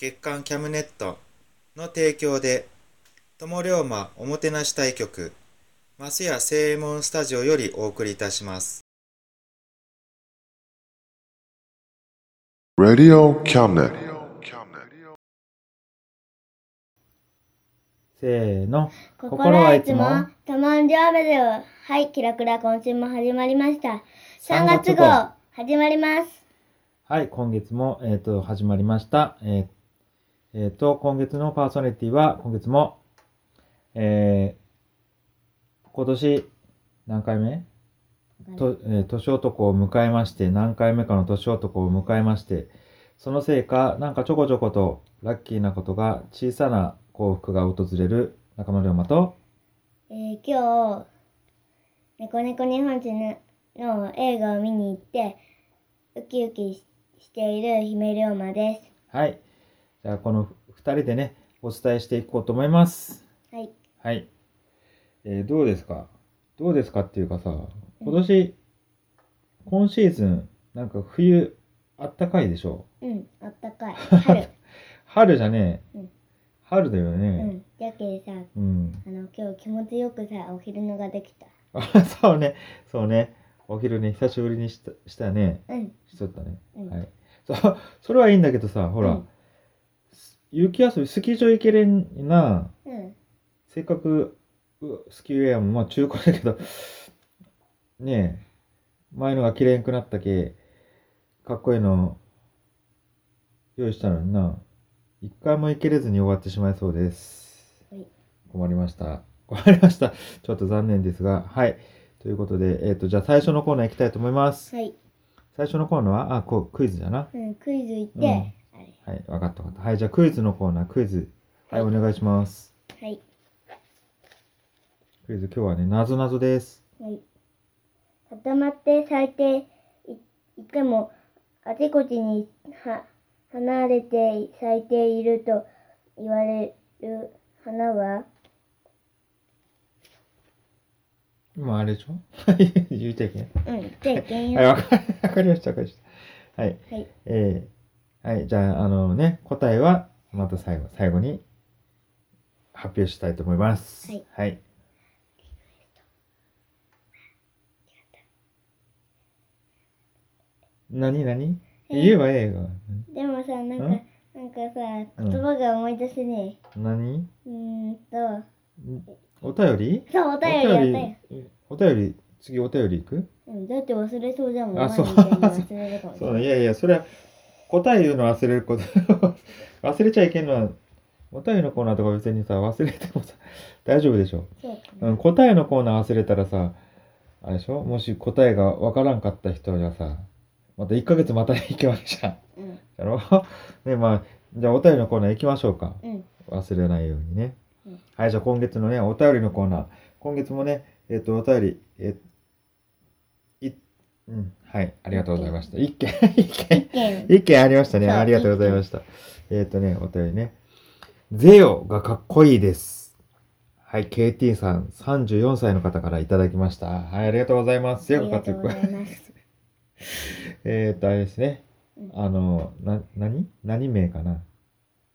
月刊キャムネットの提供で友龍馬おもてなし対局マスヤ正右衛門スタジオよりお送りいたします Radio Cabinet. せーの。心はいつも、たまんじゃべでは、はい、キラクラ今週も始まりました。3 3月月号号、始まります。はい、今月も、えっ、と、始まりました。えーえーと、今月のパーソナリティは、今月も、えー、今年、何回目？と、えー年男を迎えまして、何回目かの年男を迎えまして、そのせいか、なんかちょこちょこと、ラッキーなことが、小さな幸福が訪れる中野龍馬と、えー今日、猫猫日本史のの映画を見に行って、ウキウキししている姫龍馬です。はい。じゃあ、この二人でね、お伝えしていこうと思います。はい。はい。えーどうですか？どうですかっていうかさ、今年、今シーズン、なんか冬、あったかいでしょ？うん、あったかい。春。春じゃねえ、うん春だようね。ん。だけどさ、うん。あの、今日気持ちよくさ、お昼寝ができた。あ、そうね。そうね。お昼ね、久しぶりにしたしたね。うん。しとったね。うんはい。そう、それはいいんだけどさ、ほら、うん雪遊び、スキー場行けれんな、うん。せっかく、うスキーウェアもまあ中古だけど、ねえ、前のが綺麗くなったけ、かっこいいの、用意したのにな、一回も行けれずに終わってしまいそうです。はい困りました。困りました。ちょっと残念ですが、はい。ということで、えっ、と、じゃあ最初のコーナー行きたいと思います。はい。最初のコーナーは、あ、こう、クイズだな。うん、クイズ行って。はい、わかったわかった。はい、じゃあクイズのコーナー、クイズ。はい、お願いします。はい。クイズ、今日はね、なぞなぞです。はい。固まって咲いていいても、あちこちには離れて咲いていると言われる花は、今あれでしょ？言うちゃいけない。うん、じけんよ。はい、はわかり、ました、わかりました。はい。い。えー、はい、じゃあ、あのね、答えは、また最後、最後に発表したいと思います。はい。はい。何何？言えばええが。でもさ、なんかん、なんかさ、言葉が思い出せね何？え。うーんと、お便り？そう、お便りやったよ。お便り、次お便りいく？うん、だって忘れそうじゃもん。あそう そう、いやいや、それは、答え言うの忘れること。忘れちゃいけんのは、お便りのコーナーとか別にさ、忘れてもさ、大丈夫でしょ？そうん、答えのコーナー忘れたらさ、あれでしょ？もし答えがわからんかった人はさ、また1ヶ月また行けわけじゃん。うん、だろね、まあ、じゃあお便りのコーナー行きましょうか。うん、忘れないようにね。うんはい、じゃあ今月のね、お便りのコーナー。今月もね、えっ、と、お便り、えい、うん、はい、ありがとうございました。一件、一件一、件。ありましたね。ありがとうございました。えっ、とね、お便りね。ゼオがかっこいいです。はい、KT さん、34歳の方からいただきました。はい、ありがとうございます。ゼオがかっこいい。えーっと、あれですねうん。あの、な、何？何名かな？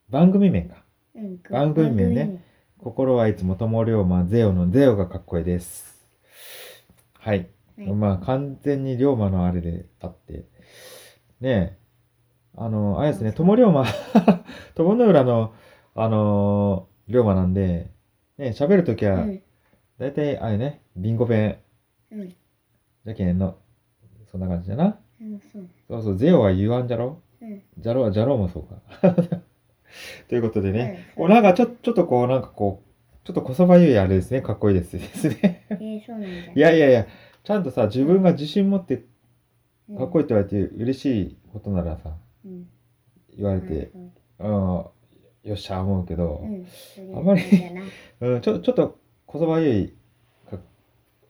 番組名か。うん、番組名ね心はいつも友龍馬、ゼオのゼオがかっこいいです。はい。はいまあ、完全に龍馬のあれであって。ねえ。あの、あれですね、友龍馬、友の浦の、あのー、龍馬なんで、ね喋るときは、うん、だいたいあれね、ビンゴ弁、うん、じゃけんの、そんな感じだな。うん、そう。そうそう、ゼオは言わんじゃろ？うん、ジャロは、ジャロもそうか。ということでね、うんこうなんかちょ、ちょっとこう、なんかこう、ちょっとこそばゆいあれですね、かっこいいですですね。え。いやいやいや、ちゃんとさ、自分が自信持ってうん、かっこいいって言われて嬉しいことならさ、うん、言われて、うん、よっしゃ、思うけどう、ん、まりそ うん、ちょ、ちょっとこそばゆいか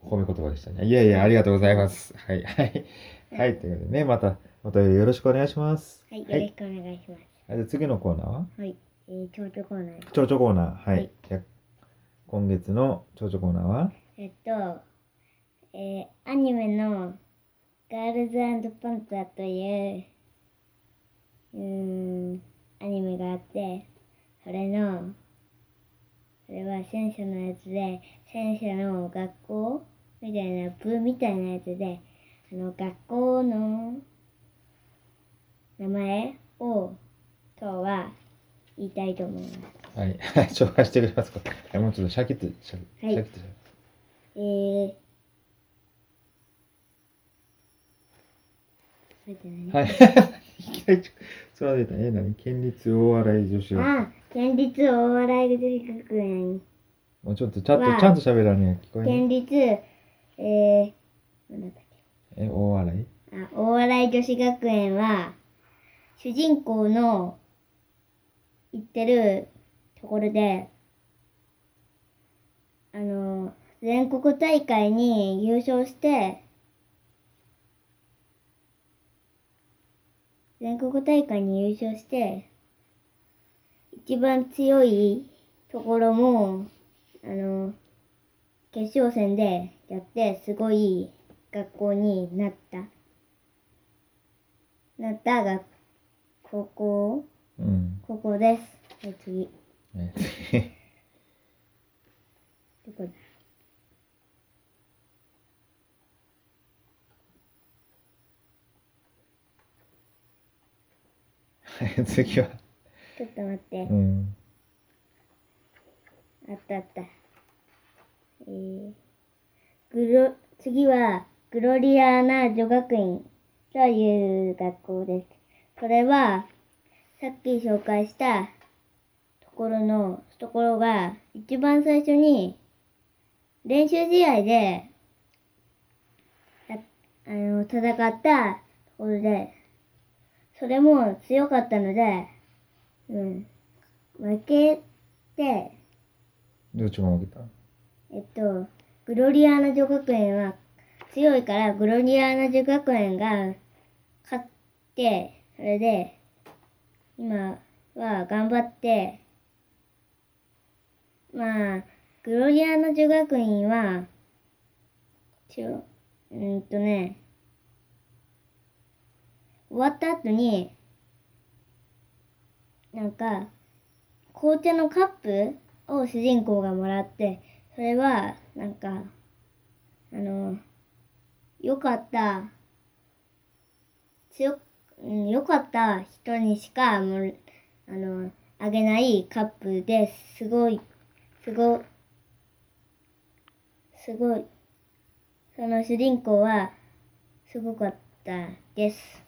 褒め言葉でしたね。いやいや、ありがとうございます。はい、はい。はい、ということでね、また、またよろしくお願いします。はい、よはい。ろしくお願いします。はい、で次のコーナーは？はい、えー、蝶々コーナー。蝶々コーナー。はい。はいじゃあ今月の蝶々コーナーは？えっと、えー、アニメのガールズパンツァーという、うーん、アニメがあって、それの、それは戦車のやつで、戦車の学校みたいな、部みたいなやつで、あの、学校の名前を、今日は言いたいと思います。はい。紹介してくれますか？はいもうちょっとシャキッと、シャキはいシャキッとしえー、それで何はい。いきなりそれは出た。え、何？県立大洗女子学あ、県立大洗女子学園、もうちょっとちゃんと、ちゃんと喋らねえ。聞こえ県ない？立、えー、なんだったっえ、大洗？け。あ、大洗女子学園は、主人公の行ってるところで、あの、全国大会に優勝して、全国大会に優勝して、一番強いところも、あの、決勝戦でやって、すごい学校になった。なったが、高校、うん。高校です。はい、次。ね どこだ？次は。ちょっと待って。うん。あったあった。えー、グロ、次は、グロリアーナ女学院という学校です。それは、さっき紹介したところの、ところが、一番最初に、練習試合で、やあの、戦ったところで、それも強かったので、うん、負けて、どっちが負けた？えっと、グロリアーナ女学園は強いから、グロリアーナ女学園が勝って、それで、今は頑張って、まあ、グロリアーナ女学院は、ちょ、うーんとね、終わった後に、なんか、紅茶のカップを主人公がもらって、それは、なんか、あの、良かった、強く、うん良かった人にしか、もう、あの、あげないカップですごい、すご、すごい、その主人公は、すごかったです。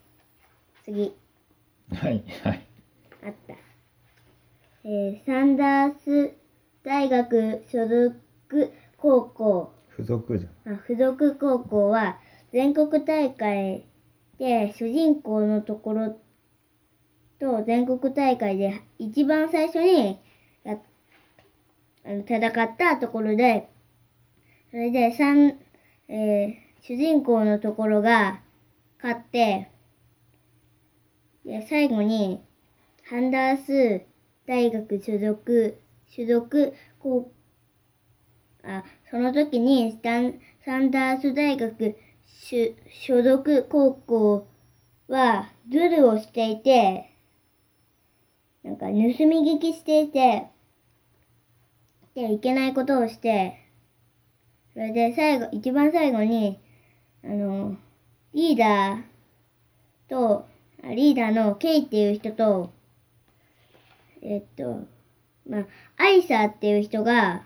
次。はい。はい。あった。えーサンダース大学所属高校、付属じゃん。あ付属高校は全国大会で主人公のところと全国大会で一番最初にやあの戦ったところで、それで三、えー主人公のところが勝って、で最後にハンダース大学所属、所属高あ、その時にスタンサンダース大学所属高校はズルをしていて、なんか盗み聞きしていて、で、いけないことをして、それで最後、一番最後に、あの、リーダーと、リーダーのケイっていう人と、えっと、まあ、アイサーっていう人が、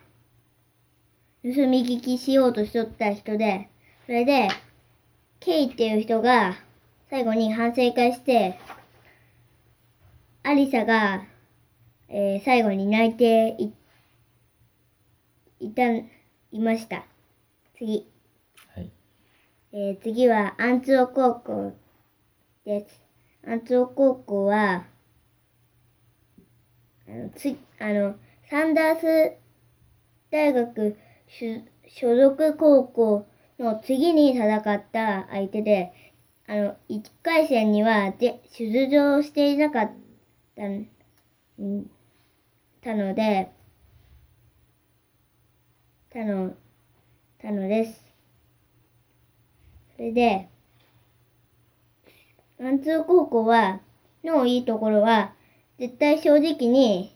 盗み聞きしようとしとった人で、それで、ケイっていう人が、最後に反省会して、アリサが、えー最後に泣いてい、いた、いました。次。はい。えー次は、アンツオ高校です。アンツオ高校は、あの、つ、あの、サンダース大学所属高校の次に戦った相手で、あの、1回戦にはで出場していなかった、たので、たの、たのです。それで、ワンツー高校は、のいいところは、絶対正直に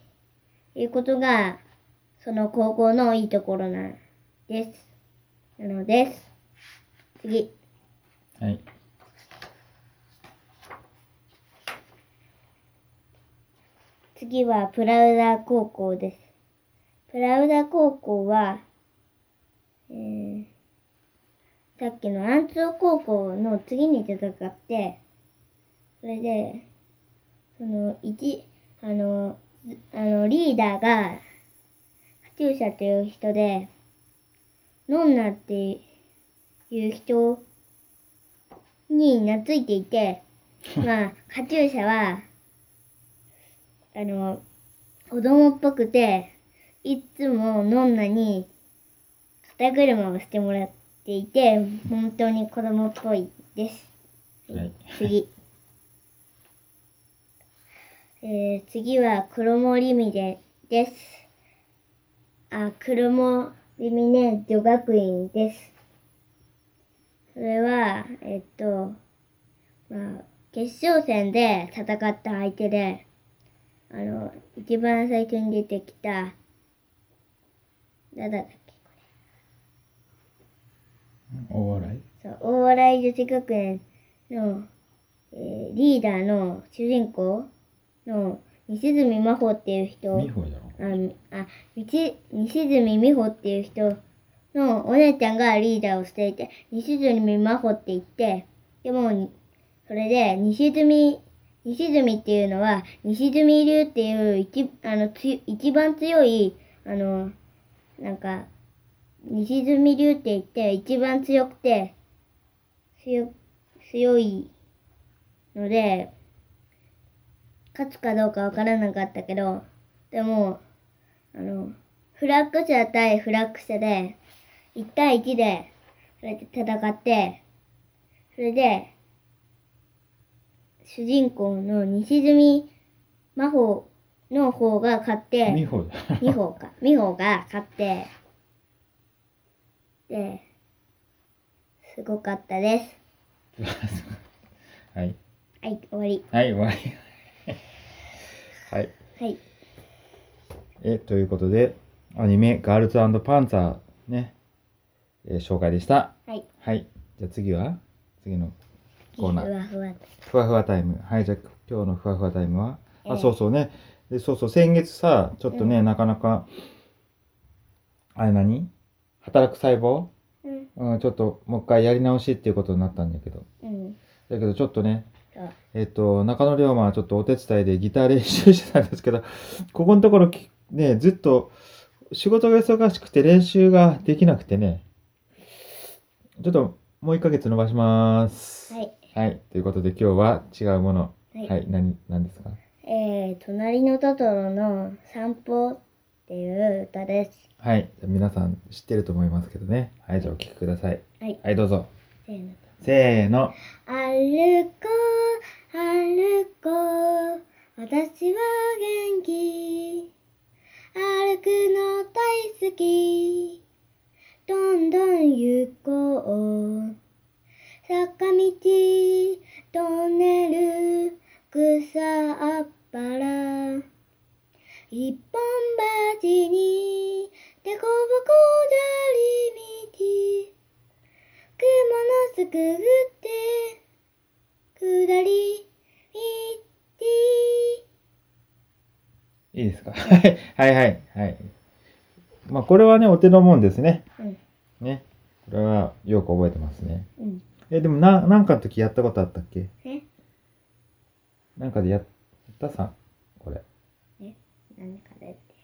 言うことが、その高校のいいところなんです。なのです。次。はい。次はプラウダー高校です。プラウダー高校は、えー、さっきのアンツオ高校の次に戦って、それで、その、一、あの、ずあの、リーダーが、カチューシャという人で、ノンナっていう人に懐いていて、まあ、カチューシャは、あの、子供っぽくて、いつもノンナに肩車をしてもらっていて、本当に子供っぽいです。はい。次。えー、次は黒森美でです。あ、黒森美ね女学院です。それは、えっと、まあ、決勝戦で戦った相手で、あの、一番最初に出てきた、誰だっけ大笑い？そう、大笑い女子学園の、えーリーダーの主人公の西住真帆っていう人、美穂だろ？あ、あ、みち西住美穂っていう人のお姉ちゃんがリーダーをしていて、西住真帆って言って、でも、にそれで、西住、西住っていうのは、西住流っていう一、あの、つ一番強い、あの、なんか、西住流って言って、一番強くて、強、強いので、勝つかどうかわからなかったけど、でも、あの、フラッグ者対フラッグ者で、1対1で、それで戦って、それで、主人公の西住真帆の方が勝って、美穂だろ。美穂か。美穂が勝って、で、すごかったです。はい。はい、終わり。はい、終わり。はい。はい。え、ということで、アニメ、ガールズパンツァーね、えー紹介でした。はい。はい。じゃあ次は次のコーナー。ふわふわ。ふわふわタイム。はい、じゃあ今日のふわふわタイムは、あ、ええそうそうね。で、そうそう、先月さ、ちょっとね、なかなか、あれ何？働く細胞？うん。うん、ちょっともう一回やり直しっていうことになったんだけど。うん。だけどちょっとね。えっと、中野龍馬はちょっとお手伝いでギター練習してたんですけど、ここのところきね、ずっと仕事が忙しくて練習ができなくてね、ちょっともう1ヶ月伸ばします。はい。はい。ということで今日は違うもの。はいはい。何、何ですか？えー、隣のトトロの散歩っていう歌です。はい。皆さん知ってると思いますけどね。はい。じゃあお聴きください。はい。はい、どうぞ。せーの。せーの。歩こう、歩こう、私は元気。歩くの大好き。どんどん行こう。坂道、トンネル、草あっぱら。一本鉢に、でこぼこ砂利道。雲のすくぐって、下り、道。いいですか？はいはいはいはい。まあこれはね、お手のもんですね。うんね。これはよく覚えてますね。うん。え、でもな、なんかの時やったことあったっけ？え？なんかでやったさこれ。何かでって。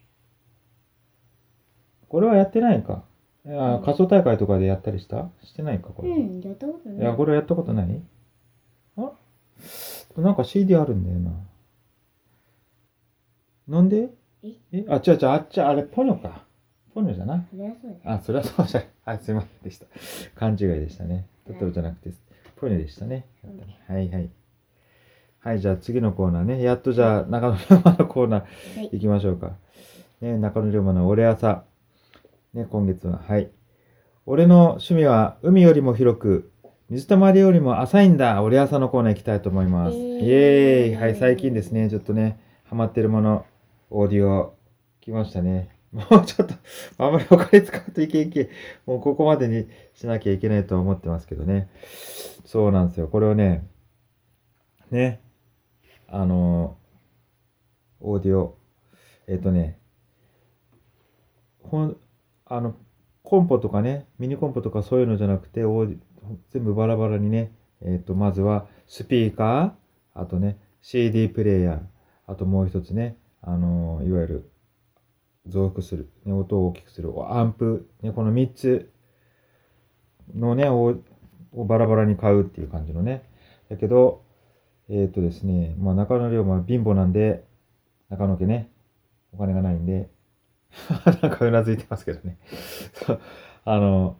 これはやってないか。いや仮想大会とかでやったりした？してないかこれ。うん、やったことない。いや、これやったことない？あ？なんか CD あるんだよな。なんで？え？え？あ、違う違う、あっち、あれ、ポニョか。ポニョじゃない？そりゃそう。あ、それはそうじゃない。はい、すいませんでした。勘違いでしたね。トトロじゃなくて、ポニョでしたね。はいはい。はい、じゃあ次のコーナーね。やっとじゃあ、中野龍馬のコーナーはい行きましょうか。ね、中野龍馬の俺朝。ね、今月は。はい。俺の趣味は海よりも広く、水たまりよりも浅いんだ。俺朝のコーナー行きたいと思います。ーイイエーイ。はい、最近ですね、ちょっとね、ハマってるもの、オーディオ、来ましたね。もうちょっと、あんまりお金使うといけんけん。もうここまでにしなきゃいけないとは思ってますけどね。そうなんですよ。これをね、ね、あの、オーディオ、えっ、とね、ほん、あの、コンポとかね、ミニコンポとかそういうのじゃなくて、全部バラバラにね、えっ、と、まずはスピーカー、あとね、CD プレイヤー、あともう一つね、あの、いわゆる増幅する、ね、音を大きくする、アンプ、ね、この3つのね、をバラバラに買うっていう感じのね。だけど、えっ、とですね、まあ中野龍馬は貧乏なんで、中野家ね、お金がないんで、なんかうなずいてますけどね。あの、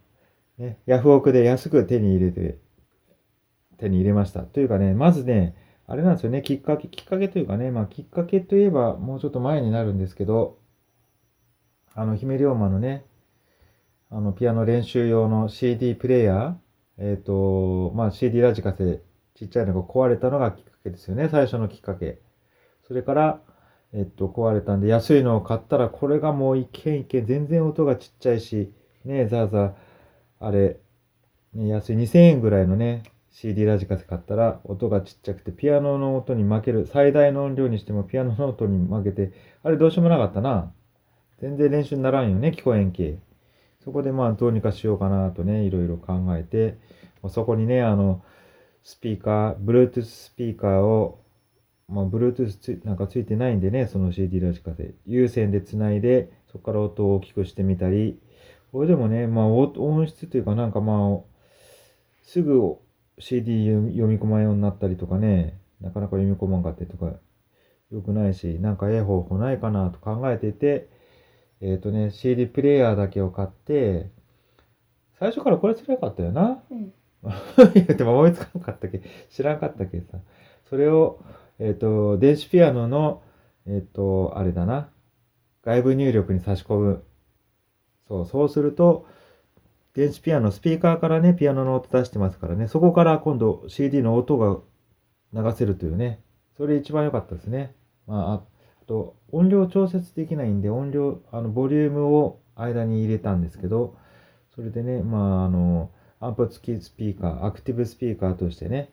ね、ヤフオクで安く手に入れて、手に入れました。というかね、まずね、あれなんですよね、きっかけ、きっかけというかね、まあきっかけといえばもうちょっと前になるんですけど、あの、姫龍馬のね、あの、ピアノ練習用の CD プレイヤー、えっ、と、まあ CD ラジカセ、ちっちゃいのが壊れたのがきっかけですよね、最初のきっかけ。それから、えっと、壊れたんで、安いのを買ったら、これがもういけんいけん、全然音がちっちゃいし、ね、ザーザー、あれ、ね、安い2000円ぐらいのね、CD ラジカセ買ったら、音がちっちゃくて、ピアノの音に負ける、最大の音量にしてもピアノの音に負けて、あれどうしようもなかったな。全然練習にならんよね、聞こえんけ。そこでまあ、どうにかしようかなとね、いろいろ考えて、そこにね、あの、スピーカー、Bluetooth スピーカーを、まあ、Bluetooth ついなんかついてないんでね、その CD ラジカセ。有線でつないで、そこから音を大きくしてみたり、これでもね、まあ、音音質というかなんかまあ、すぐ CD 読み込まんようになったりとかね、なかなか読み込まんかったりとか、良くないし、なんかええ方法ないかなと考えていて、えっ、とね、CD プレイヤーだけを買って、最初からこれすればよかったよな。うん。も思いつかなかったっけ知らんかったっけさ。それを、えっ、と、電子ピアノの、えっ、と、あれだな。外部入力に差し込む。そう、そうすると、電子ピアノ、スピーカーからね、ピアノの音出してますからね、そこから今度 CD の音が流せるというね、それ一番良かったですね。ま、ああと、音量調節できないんで、音量、あの、ボリュームを間に入れたんですけど、それでね、まあ、あの、アンプ付きスピーカー、アクティブスピーカーとしてね、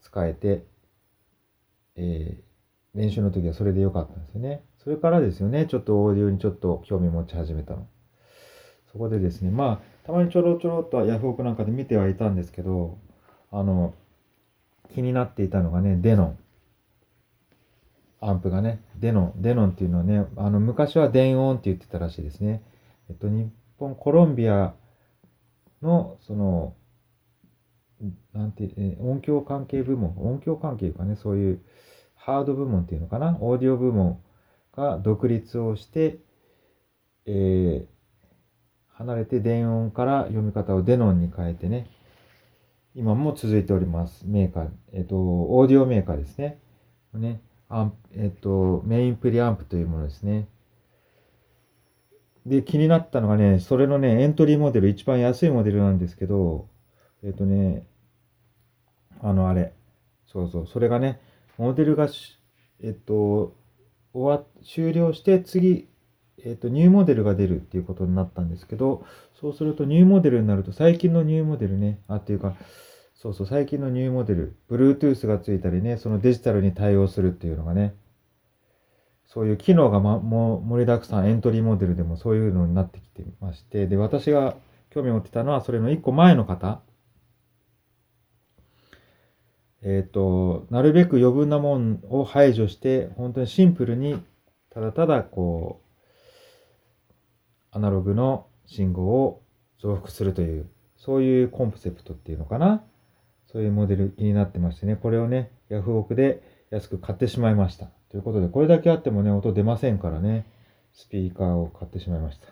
使えて、えー練習の時はそれで良かったんですよね。それからですよね、ちょっとオーディオにちょっと興味持ち始めたの。そこでですね、まあ、たまにちょろちょろっとヤフオクなんかで見てはいたんですけど、あの、気になっていたのがね、デノン。アンプがね、デノン。デノンっていうのはね、あの、昔は電音って言ってたらしいですね。えっと、日本、コロンビアの、その、なんて、え音響関係部門、音響関係かね、そういうハード部門っていうのかな、オーディオ部門が独立をして、えー離れて電音から読み方をデノンに変えてね、今も続いております。メーカー、えっ、と、オーディオメーカーですね。ね、アンえっ、と、メインプリアンプというものですね。で、気になったのがね、それのね、エントリーモデル、一番安いモデルなんですけど、えっ、とね、あの、あれ、そうそう、それがね、モデルが、えっ、と、終わ、終了して、次、えっ、と、ニューモデルが出るっていうことになったんですけど、そうすると、ニューモデルになると、最近のニューモデルね、あ、っていうか、そうそう、最近のニューモデル、Bluetooth がついたりね、そのデジタルに対応するっていうのがね、そういう機能が、ま、も盛りだくさんエントリーモデルでもそういうのになってきてまして、で、私が興味を持ってたのは、それの一個前の方。えっ、と、なるべく余分なもんを排除して、本当にシンプルに、ただただこう、アナログの信号を増幅するという、そういうコンセプトっていうのかな。そういうモデル気になってましてね、これをね、ヤフオクで安く買ってしまいました。ということで、これだけあってもね、音出ませんからね、スピーカーを買ってしまいました。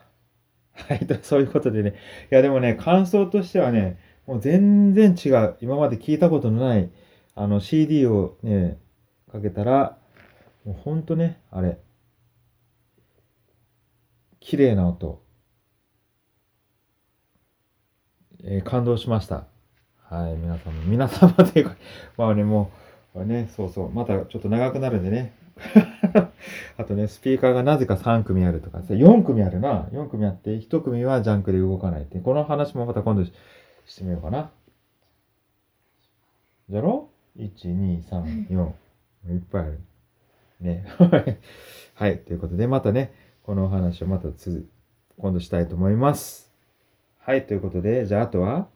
はい、とそういうことでね、いやでもね、感想としてはね、もう全然違う。今まで聞いたことのない、あの CD をね、かけたら、もうほんとね、あれ、綺麗な音。えー感動しました。はい、皆様、皆様というか、まあね、もう、ね、そうそう、またちょっと長くなるんでね。あとね、スピーカーがなぜか3組あるとか、4組あるな。4組あって、1組はジャンクで動かないって。この話もまた今度ししてみようかな。じゃろ？?1、2、3、4。いっぱいある。ね。はい。ということで、またね、このお話をまたつ、今度したいと思います。はい。ということで、じゃああとは、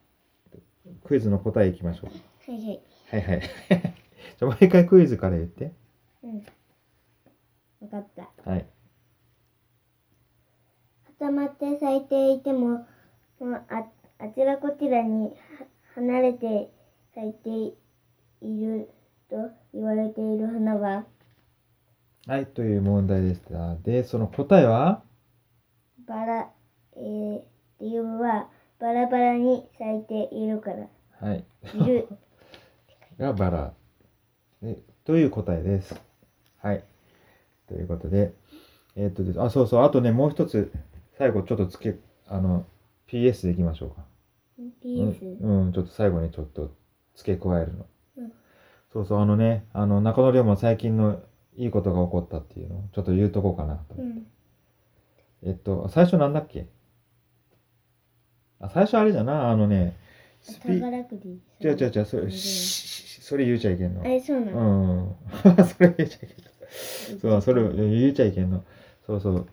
クイズの答えいきましょう。はいはい。はいはい。じゃあもう一回クイズから言って。うん。わかった。はい。固まって咲いていても、ああちらこちらには離れて咲いていると言われている花は、はい、という問題でした。で、その答えは？バラ、えー、理由はバラバラに咲いているから。はい。いる。がバラ。でという答えです。はい。ということで、えーっとです、あ、そうそう、あとね、もう一つ、最後ちょっとつけ、あの、PS でいきましょうか。PS。うん、うん、ちょっと最後にちょっと付け加えるの。うんそうそう、あのね、あの、中野龍も最近のいいことが起こったっていうのをちょっと言うとこうかなと。うん。えっと、最初なんだっけ？あ、最初あれじゃな、あのね、スピ宝くじ。違う違う違う、それ、それ言うちゃいけんのあ。れ、そうなうの、ん。それ言うちゃいけんの。そう、それ言うちゃいけんの。そうそう。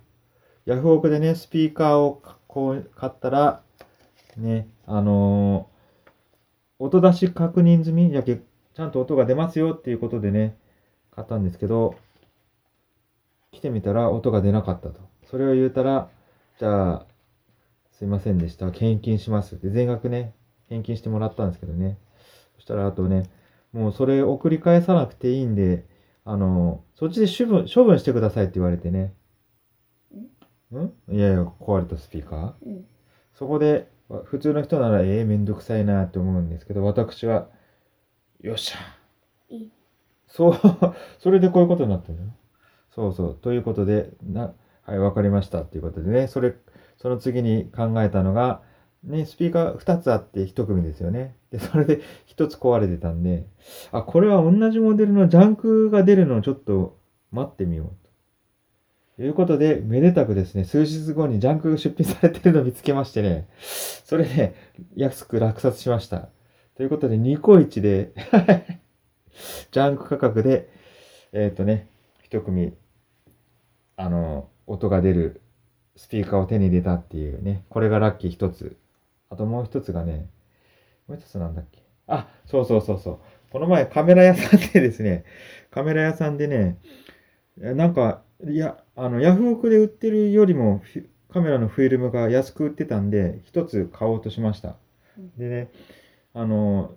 ヤフオクでね、スピーカーをかこう買ったら、ね、あのー音出し確認済み？やけ、ちゃんと音が出ますよっていうことでね、買ったんですけど、来てみたら音が出なかったと。それを言うたら、じゃあ、すいませんでした。献金しますって、全額ね、返金してもらったんですけどね。そしたら、あとね、もうそれ送り返さなくていいんで、あの、そっちで処分、処分してくださいって言われてね。ん？いやいや、壊れたスピーカー？うん。そこで、わ普通の人なら、ええめんどくさいなって思うんですけど、私は、よっしゃ。いい。そう、それでこういうことになったんだよ。そうそう。ということで、な、はい、わかりましたっていうことでね、それ、その次に考えたのが、ね、スピーカー2つあって1組ですよね。で、それで1つ壊れてたんで、あ、これは同じモデルのジャンクが出るのをちょっと待ってみようと。ということで、めでたくですね、数日後にジャンクが出品されてるのを見つけましてね、それで安く落札しました。ということで、ニコイチで、ジャンク価格で、えっ、とね、一組、あの、音が出るスピーカーを手に入れたっていうね、これがラッキー一つ。あともう一つがね、もう一つなんだっけ？あ、そうそうそうそう。この前カメラ屋さんでですね、カメラ屋さんでね、なんか、いや、あの、ヤフオクで売ってるよりも、カメラのフィルムが安く売ってたんで、一つ買おうとしました。でね、あの、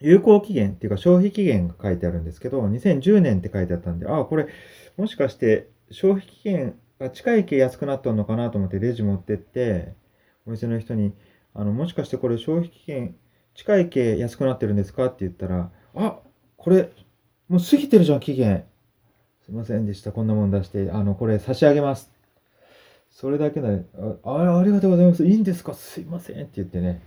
有効期限っていうか消費期限が書いてあるんですけど、2010年って書いてあったんで、ああ、これ、もしかして消費期限が近い系安くなったのかなと思ってレジ持ってって、お店の人に、あの、もしかしてこれ消費期限近い系安くなってるんですかって言ったら、あ、これ、もう過ぎてるじゃん、期限。すいませんでした。こんなもん出して、あの、これ差し上げます。それだけなのああありがとうございます。いいんですか？すいませんって言ってね、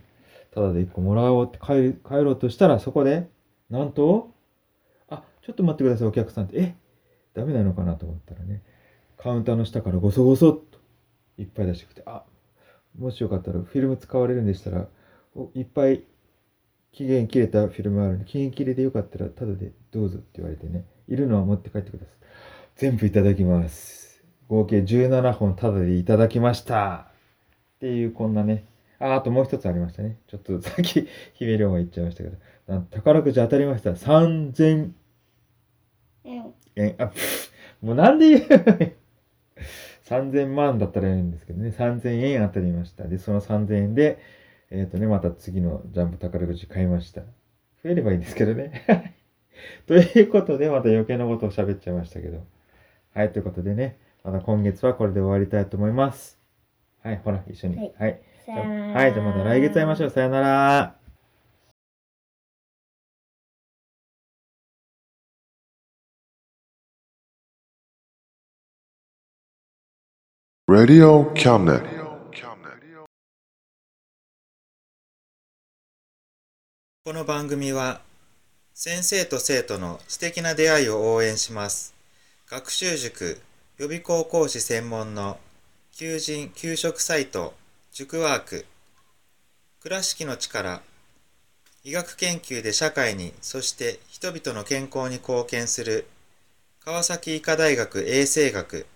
ただで1個もらおうって帰ろうとしたら、そこで、なんと、あ、ちょっと待ってください、お客さんって。えダメなのかなと思ったらね、カウンターの下からごそごそっといっぱい出してきて、あ、もしよかったらフィルム使われるんでしたら、おいっぱい期限切れたフィルムあるんで、期限切れでよかったらタダでどうぞって言われてね、いるのは持って帰ってください。全部いただきます。合計17本タダでいただきました。っていうこんなね、あ、あともう一つありましたね。ちょっとさっき、姫龍馬言っちゃいましたけど、宝くじ当たりました。3000うん。円、あ、もうなんで言う？3000万だったらいいんですけどね、3000円当たりました。で、その3000円で、えっ、とね、また次のジャンプ宝くじ買いました。増えればいいんですけどね。ということで、また余計なことを喋っちゃいましたけど。はい、ということでね、また今月はこれで終わりたいと思います。はい、ほら、一緒に。はいはい。さよなら。はい、じゃあまた来月会いましょう。さよなら。Radio Cabinet. この番組は先生と生徒の素敵な出会いを応援します学習塾予備校講師専門の求人・給食サイト塾ワーク。倉敷の力。医学研究で社会にそして人々の健康に貢献する。川崎医科大学衛生学。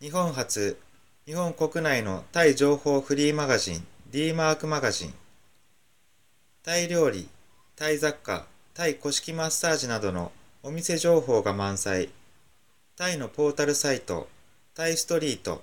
日本初。日本国内のタイ情報フリーマガジン。D マークマガジン。タイ料理、タイ雑貨、タイ古式マッサージなどのお店情報が満載。タイのポータルサイト、タイストリート。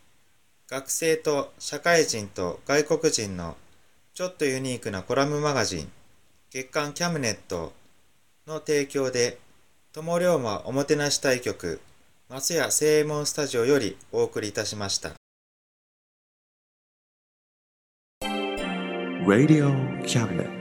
学生と社会人と外国人のちょっとユニークなコラムマガジン月刊キャムネットの提供で友龍馬おもてなし対局松屋正衛門スタジオよりお送りいたしました Radio Cabinet.